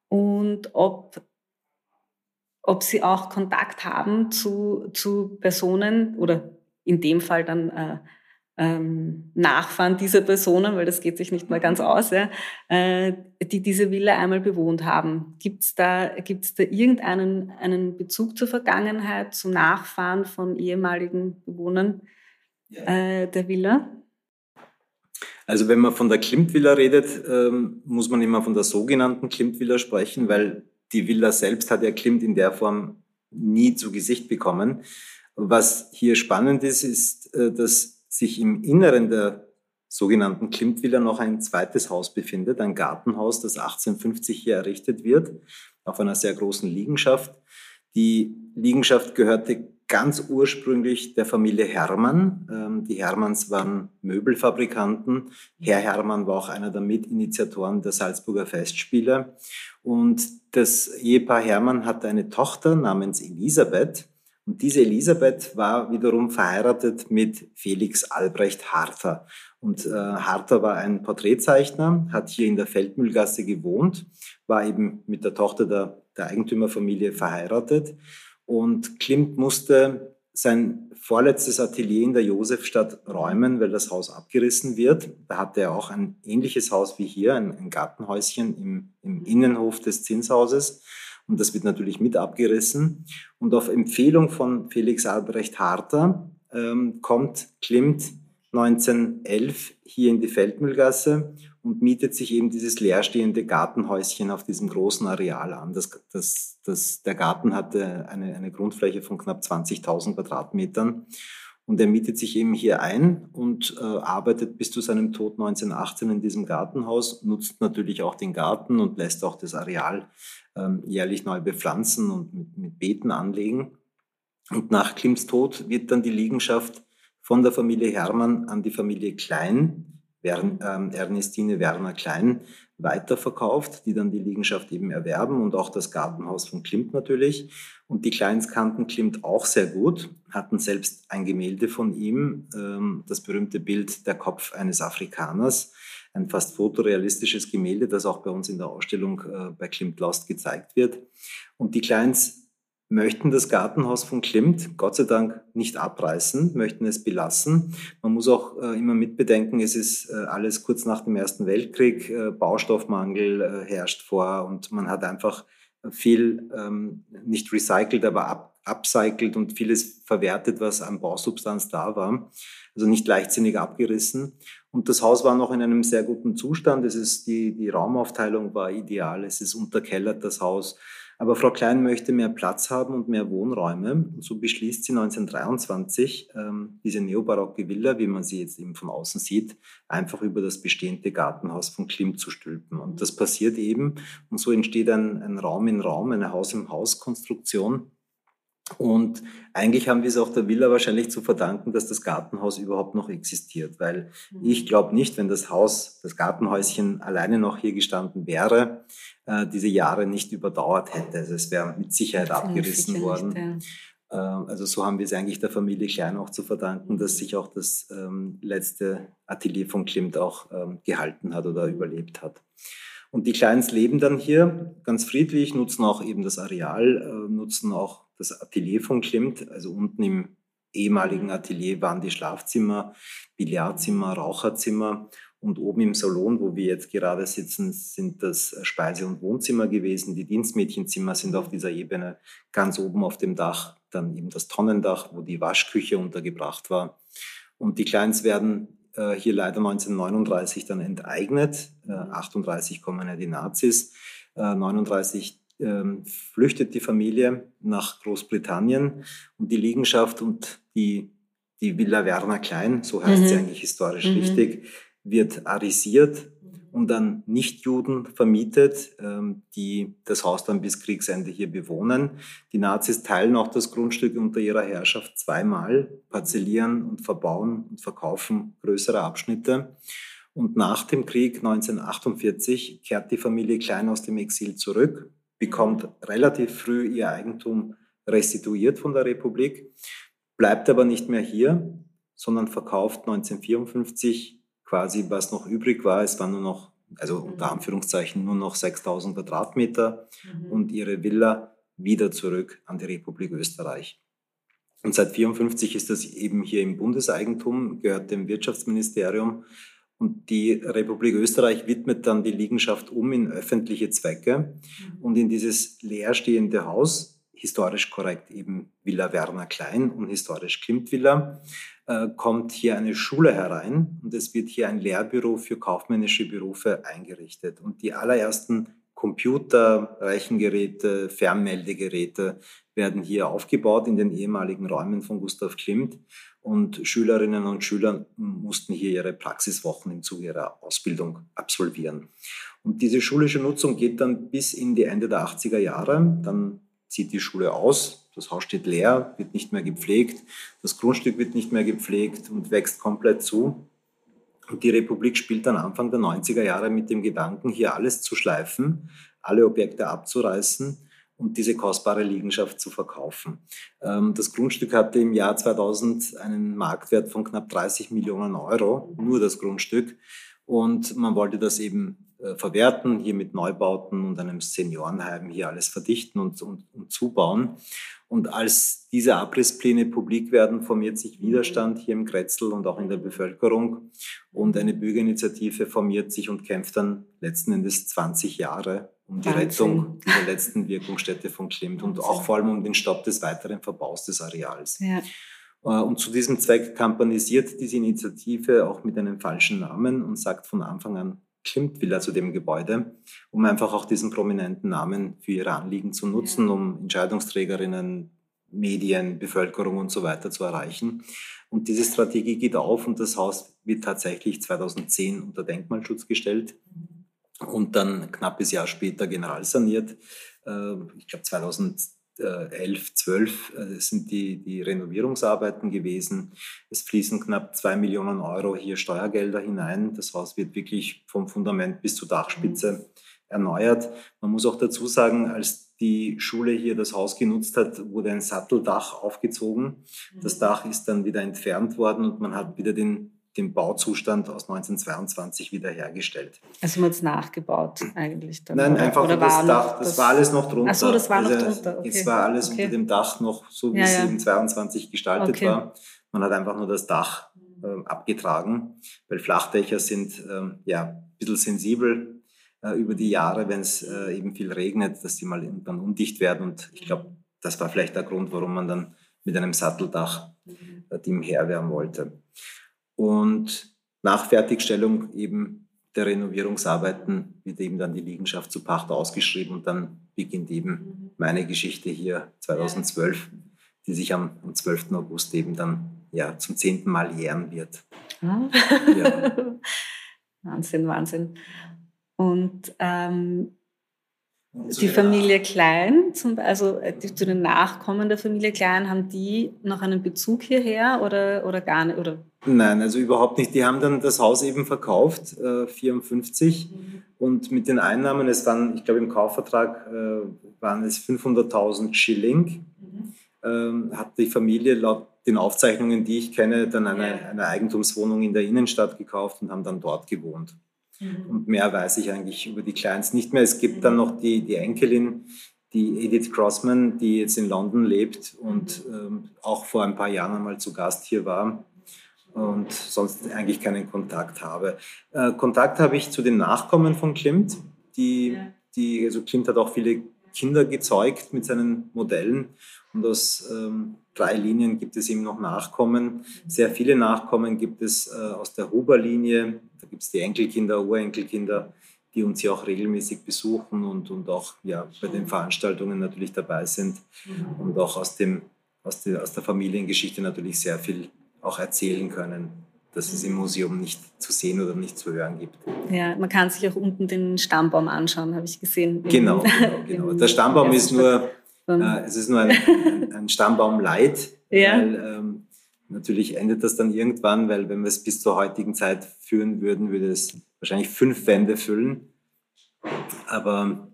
A: und ob, ob sie auch Kontakt haben zu, zu Personen oder in dem Fall dann äh, ähm, Nachfahren dieser Personen, weil das geht sich nicht mal ganz aus, ja, äh, die diese Villa einmal bewohnt haben. Gibt es da, gibt's da irgendeinen einen Bezug zur Vergangenheit, zum Nachfahren von ehemaligen Bewohnern äh, der Villa?
B: Also wenn man von der Klimt-Villa redet, ähm, muss man immer von der sogenannten Klimt-Villa sprechen, weil die Villa selbst hat ja Klimt in der Form nie zu Gesicht bekommen. Was hier spannend ist, ist, äh, dass sich im Inneren der sogenannten Klimtvilla noch ein zweites Haus befindet, ein Gartenhaus, das 1850 hier errichtet wird, auf einer sehr großen Liegenschaft. Die Liegenschaft gehörte ganz ursprünglich der Familie Hermann. Ähm, die Hermanns waren Möbelfabrikanten. Herr Hermann war auch einer der Mitinitiatoren der Salzburger Festspiele. Und das Ehepaar Hermann hatte eine Tochter namens Elisabeth. Und diese Elisabeth war wiederum verheiratet mit Felix Albrecht Harter. Und äh, Harter war ein Porträtzeichner, hat hier in der Feldmühlgasse gewohnt, war eben mit der Tochter der, der Eigentümerfamilie verheiratet. Und Klimt musste sein vorletztes Atelier in der Josefstadt räumen, weil das Haus abgerissen wird. Da hatte er auch ein ähnliches Haus wie hier, ein, ein Gartenhäuschen im, im Innenhof des Zinshauses. Und das wird natürlich mit abgerissen. Und auf Empfehlung von Felix Albrecht Harter ähm, kommt Klimt 1911 hier in die Feldmühlgasse und mietet sich eben dieses leerstehende Gartenhäuschen auf diesem großen Areal an. Das, das, das, der Garten hatte eine, eine Grundfläche von knapp 20.000 Quadratmetern. Und er mietet sich eben hier ein und äh, arbeitet bis zu seinem Tod 1918 in diesem Gartenhaus, nutzt natürlich auch den Garten und lässt auch das Areal ähm, jährlich neu bepflanzen und mit, mit Beeten anlegen. Und nach Klims Tod wird dann die Liegenschaft von der Familie Hermann an die Familie Klein, Ernestine Werner Klein, weiterverkauft, die dann die Liegenschaft eben erwerben und auch das Gartenhaus von Klimt natürlich. Und die Kleins kannten Klimt auch sehr gut, hatten selbst ein Gemälde von ihm, ähm, das berühmte Bild Der Kopf eines Afrikaners, ein fast fotorealistisches Gemälde, das auch bei uns in der Ausstellung äh, bei Klimt Lost gezeigt wird. Und die Kleins möchten das Gartenhaus von Klimt Gott sei Dank nicht abreißen, möchten es belassen. Man muss auch äh, immer mitbedenken, es ist äh, alles kurz nach dem Ersten Weltkrieg, äh, Baustoffmangel herrscht vor und man hat einfach viel ähm, nicht recycelt, aber ab, upcycelt und vieles verwertet, was an Bausubstanz da war. Also nicht leichtsinnig abgerissen. Und das Haus war noch in einem sehr guten Zustand. Es ist die, die Raumaufteilung war ideal. Es ist unterkellert, das Haus. Aber Frau Klein möchte mehr Platz haben und mehr Wohnräume. Und so beschließt sie 1923, ähm, diese neobarocke Villa, wie man sie jetzt eben von außen sieht, einfach über das bestehende Gartenhaus von Klimt zu stülpen. Und das passiert eben. Und so entsteht ein, ein Raum in Raum, eine Haus-im-Haus-Konstruktion. Und eigentlich haben wir es auch der Villa wahrscheinlich zu verdanken, dass das Gartenhaus überhaupt noch existiert, weil mhm. ich glaube nicht, wenn das Haus, das Gartenhäuschen alleine noch hier gestanden wäre, äh, diese Jahre nicht überdauert hätte. Also es wäre mit Sicherheit abgerissen worden. Nicht, ja. äh, also so haben wir es eigentlich der Familie Klein auch zu verdanken, dass sich auch das ähm, letzte Atelier von Klimt auch ähm, gehalten hat oder überlebt hat. Und die Kleins leben dann hier ganz friedlich, nutzen auch eben das Areal, äh, nutzen auch das Atelier von Klimt. Also unten im ehemaligen mhm. Atelier waren die Schlafzimmer, Billardzimmer, Raucherzimmer und oben im Salon, wo wir jetzt gerade sitzen, sind das Speise- und Wohnzimmer gewesen. Die Dienstmädchenzimmer sind auf dieser Ebene ganz oben auf dem Dach, dann eben das Tonnendach, wo die Waschküche untergebracht war. Und die Kleins werden äh, hier leider 1939 dann enteignet. Äh, 38 kommen ja die Nazis. Äh, 39 ähm, flüchtet die Familie nach Großbritannien und die Liegenschaft und die, die Villa Werner Klein, so heißt mhm. sie eigentlich historisch mhm. richtig, wird arisiert und dann Nichtjuden vermietet, ähm, die das Haus dann bis Kriegsende hier bewohnen. Die Nazis teilen auch das Grundstück unter ihrer Herrschaft zweimal, parzellieren und verbauen und verkaufen größere Abschnitte. Und nach dem Krieg 1948 kehrt die Familie Klein aus dem Exil zurück, bekommt relativ früh ihr Eigentum restituiert von der Republik, bleibt aber nicht mehr hier, sondern verkauft 1954 quasi, was noch übrig war. Es waren nur noch, also mhm. unter Anführungszeichen, nur noch 6000 Quadratmeter mhm. und ihre Villa wieder zurück an die Republik Österreich. Und seit 1954 ist das eben hier im Bundeseigentum, gehört dem Wirtschaftsministerium. Und die Republik Österreich widmet dann die Liegenschaft um in öffentliche Zwecke. Mhm. Und in dieses leerstehende Haus, historisch korrekt eben Villa Werner Klein und historisch Klimt Villa, äh, kommt hier eine Schule herein und es wird hier ein Lehrbüro für kaufmännische Berufe eingerichtet. Und die allerersten Computer, Rechengeräte, Fernmeldegeräte werden hier aufgebaut in den ehemaligen Räumen von Gustav Klimt. Und Schülerinnen und Schüler mussten hier ihre Praxiswochen im Zuge ihrer Ausbildung absolvieren. Und diese schulische Nutzung geht dann bis in die Ende der 80er Jahre. Dann zieht die Schule aus, das Haus steht leer, wird nicht mehr gepflegt, das Grundstück wird nicht mehr gepflegt und wächst komplett zu. Und die Republik spielt dann Anfang der 90er Jahre mit dem Gedanken, hier alles zu schleifen, alle Objekte abzureißen und diese kostbare Liegenschaft zu verkaufen. Ähm, das Grundstück hatte im Jahr 2000 einen Marktwert von knapp 30 Millionen Euro, nur das Grundstück. Und man wollte das eben äh, verwerten, hier mit Neubauten und einem Seniorenheim hier alles verdichten und, und, und zubauen. Und als diese Abrisspläne publik werden, formiert sich Widerstand hier im Kretzel und auch in der Bevölkerung. Und eine Bürgerinitiative formiert sich und kämpft dann letzten Endes 20 Jahre um die Wahnsinn. Rettung der letzten Wirkungsstätte von Klimt und auch vor allem um den Stopp des weiteren Verbaus des Areals. Ja. Äh, und zu diesem Zweck kampanisiert diese Initiative auch mit einem falschen Namen und sagt von Anfang an Klimt-Villa zu dem Gebäude, um einfach auch diesen prominenten Namen für ihre Anliegen zu nutzen, ja. um Entscheidungsträgerinnen, Medien, Bevölkerung und so weiter zu erreichen. Und diese Strategie geht auf und das Haus wird tatsächlich 2010 unter Denkmalschutz gestellt und dann knappes Jahr später generalsaniert. Äh, ich glaube 2010 11, 12 äh, sind die, die Renovierungsarbeiten gewesen. Es fließen knapp zwei Millionen Euro hier Steuergelder hinein. Das Haus wird wirklich vom Fundament bis zur Dachspitze erneuert. Man muss auch dazu sagen, als die Schule hier das Haus genutzt hat, wurde ein Satteldach aufgezogen. Das mhm. Dach ist dann wieder entfernt worden und man hat wieder den den Bauzustand aus 1922 wiederhergestellt.
A: Also man hat es nachgebaut eigentlich
B: dann? Nein, oder? einfach oder das Dach, das, das, war alles noch drunter.
A: Ach so, das war also noch drunter.
B: Okay. Es war alles okay. unter dem Dach noch so, wie ja, es ja. eben 22 gestaltet okay. war. Man hat einfach nur das Dach äh, abgetragen, weil Flachdächer sind ähm, ja ein bisschen sensibel äh, über die Jahre, wenn es äh, eben viel regnet, dass die mal irgendwann undicht werden und ich glaube, das war vielleicht der Grund, warum man dann mit einem Satteldach äh, dem Herr werden wollte. Und nach Fertigstellung eben der Renovierungsarbeiten wird eben dann die Liegenschaft zu Pacht ausgeschrieben und dann beginnt eben meine Geschichte hier 2012, die sich am, am 12. August eben dann ja, zum zehnten Mal jähren wird. Ah.
A: Ja. (laughs) Wahnsinn, Wahnsinn. Und ähm, die Familie Klein, zum, also äh, die, zu den Nachkommen der Familie Klein, haben die noch einen Bezug hierher oder, oder gar nicht? Oder?
B: Nein, also überhaupt nicht. Die haben dann das Haus eben verkauft, äh, 54. Mhm. Und mit den Einnahmen, es waren, ich glaube im Kaufvertrag äh, waren es 500.000 Schilling, mhm. ähm, hat die Familie laut den Aufzeichnungen, die ich kenne, dann eine, eine Eigentumswohnung in der Innenstadt gekauft und haben dann dort gewohnt. Mhm. Und mehr weiß ich eigentlich über die Clients nicht mehr. Es gibt dann noch die, die Enkelin, die Edith Crossman, die jetzt in London lebt und ähm, auch vor ein paar Jahren einmal zu Gast hier war und sonst eigentlich keinen Kontakt habe. Äh, Kontakt habe ich zu den Nachkommen von Klimt. Die, die, also Klimt hat auch viele Kinder gezeugt mit seinen Modellen und aus ähm, drei Linien gibt es ihm noch Nachkommen. Sehr viele Nachkommen gibt es äh, aus der Huber-Linie. Da gibt es die Enkelkinder, Urenkelkinder, die uns hier auch regelmäßig besuchen und, und auch ja, bei den Veranstaltungen natürlich dabei sind und auch aus, dem, aus, der, aus der Familiengeschichte natürlich sehr viel auch erzählen können, dass es im Museum nicht zu sehen oder nicht zu hören gibt.
A: Ja, man kann sich auch unten den Stammbaum anschauen, habe ich gesehen.
B: Genau, genau, (laughs) genau. Der Stammbaum ist nur äh, es ist nur ein, ein, ein Stammbaum Leid, ja. weil ähm, natürlich endet das dann irgendwann, weil wenn wir es bis zur heutigen Zeit führen würden, würde es wahrscheinlich fünf Wände füllen. Aber,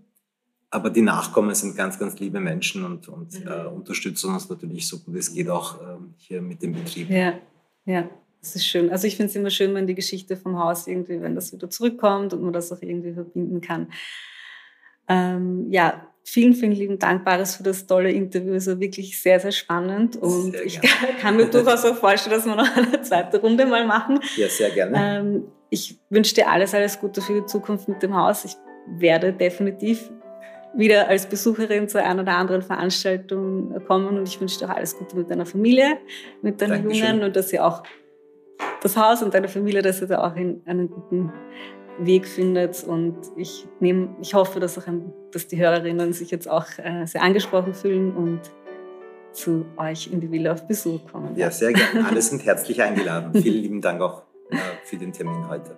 B: aber die Nachkommen sind ganz, ganz liebe Menschen und, und mhm. äh, unterstützen uns natürlich so gut es geht auch äh, hier mit dem Betrieb.
A: Ja, ja. Das ist schön. Also ich finde es immer schön, wenn die Geschichte vom Haus irgendwie, wenn das wieder zurückkommt und man das auch irgendwie verbinden kann. Ähm, ja, vielen, vielen lieben Dank, Baris, für das tolle Interview. Es war wirklich sehr, sehr spannend. Und sehr ich (laughs) kann mir durchaus auch vorstellen, dass wir noch eine zweite Runde mal machen.
B: Ja, sehr gerne.
A: Ähm, ich wünsche dir alles, alles Gute für die Zukunft mit dem Haus. Ich werde definitiv wieder als Besucherin zu einer oder anderen Veranstaltung kommen und ich wünsche dir auch alles Gute mit deiner Familie, mit deinen Dankeschön. Jungen und dass ihr auch das Haus und deine Familie, dass ihr da auch in einen guten Weg findet. Und ich, nehm, ich hoffe, dass, auch ein, dass die Hörerinnen sich jetzt auch äh, sehr angesprochen fühlen und zu euch in die Villa auf Besuch kommen.
B: Ja, sehr gerne. Alle sind herzlich eingeladen. (laughs) Vielen lieben Dank auch äh, für den Termin heute.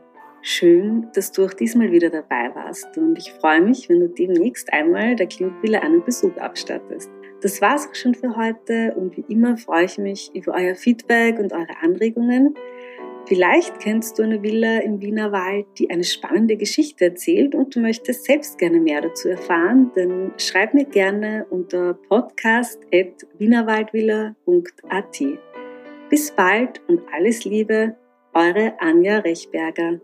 A: Schön, dass du auch diesmal wieder dabei warst und ich freue mich, wenn du demnächst einmal der Klinikvilla einen Besuch abstattest. Das war's auch schon für heute und wie immer freue ich mich über euer Feedback und eure Anregungen. Vielleicht kennst du eine Villa im Wiener Wald, die eine spannende Geschichte erzählt und du möchtest selbst gerne mehr dazu erfahren, dann schreib mir gerne unter podcast.wienerwaldvilla.at. Bis bald und alles Liebe, eure Anja Rechberger.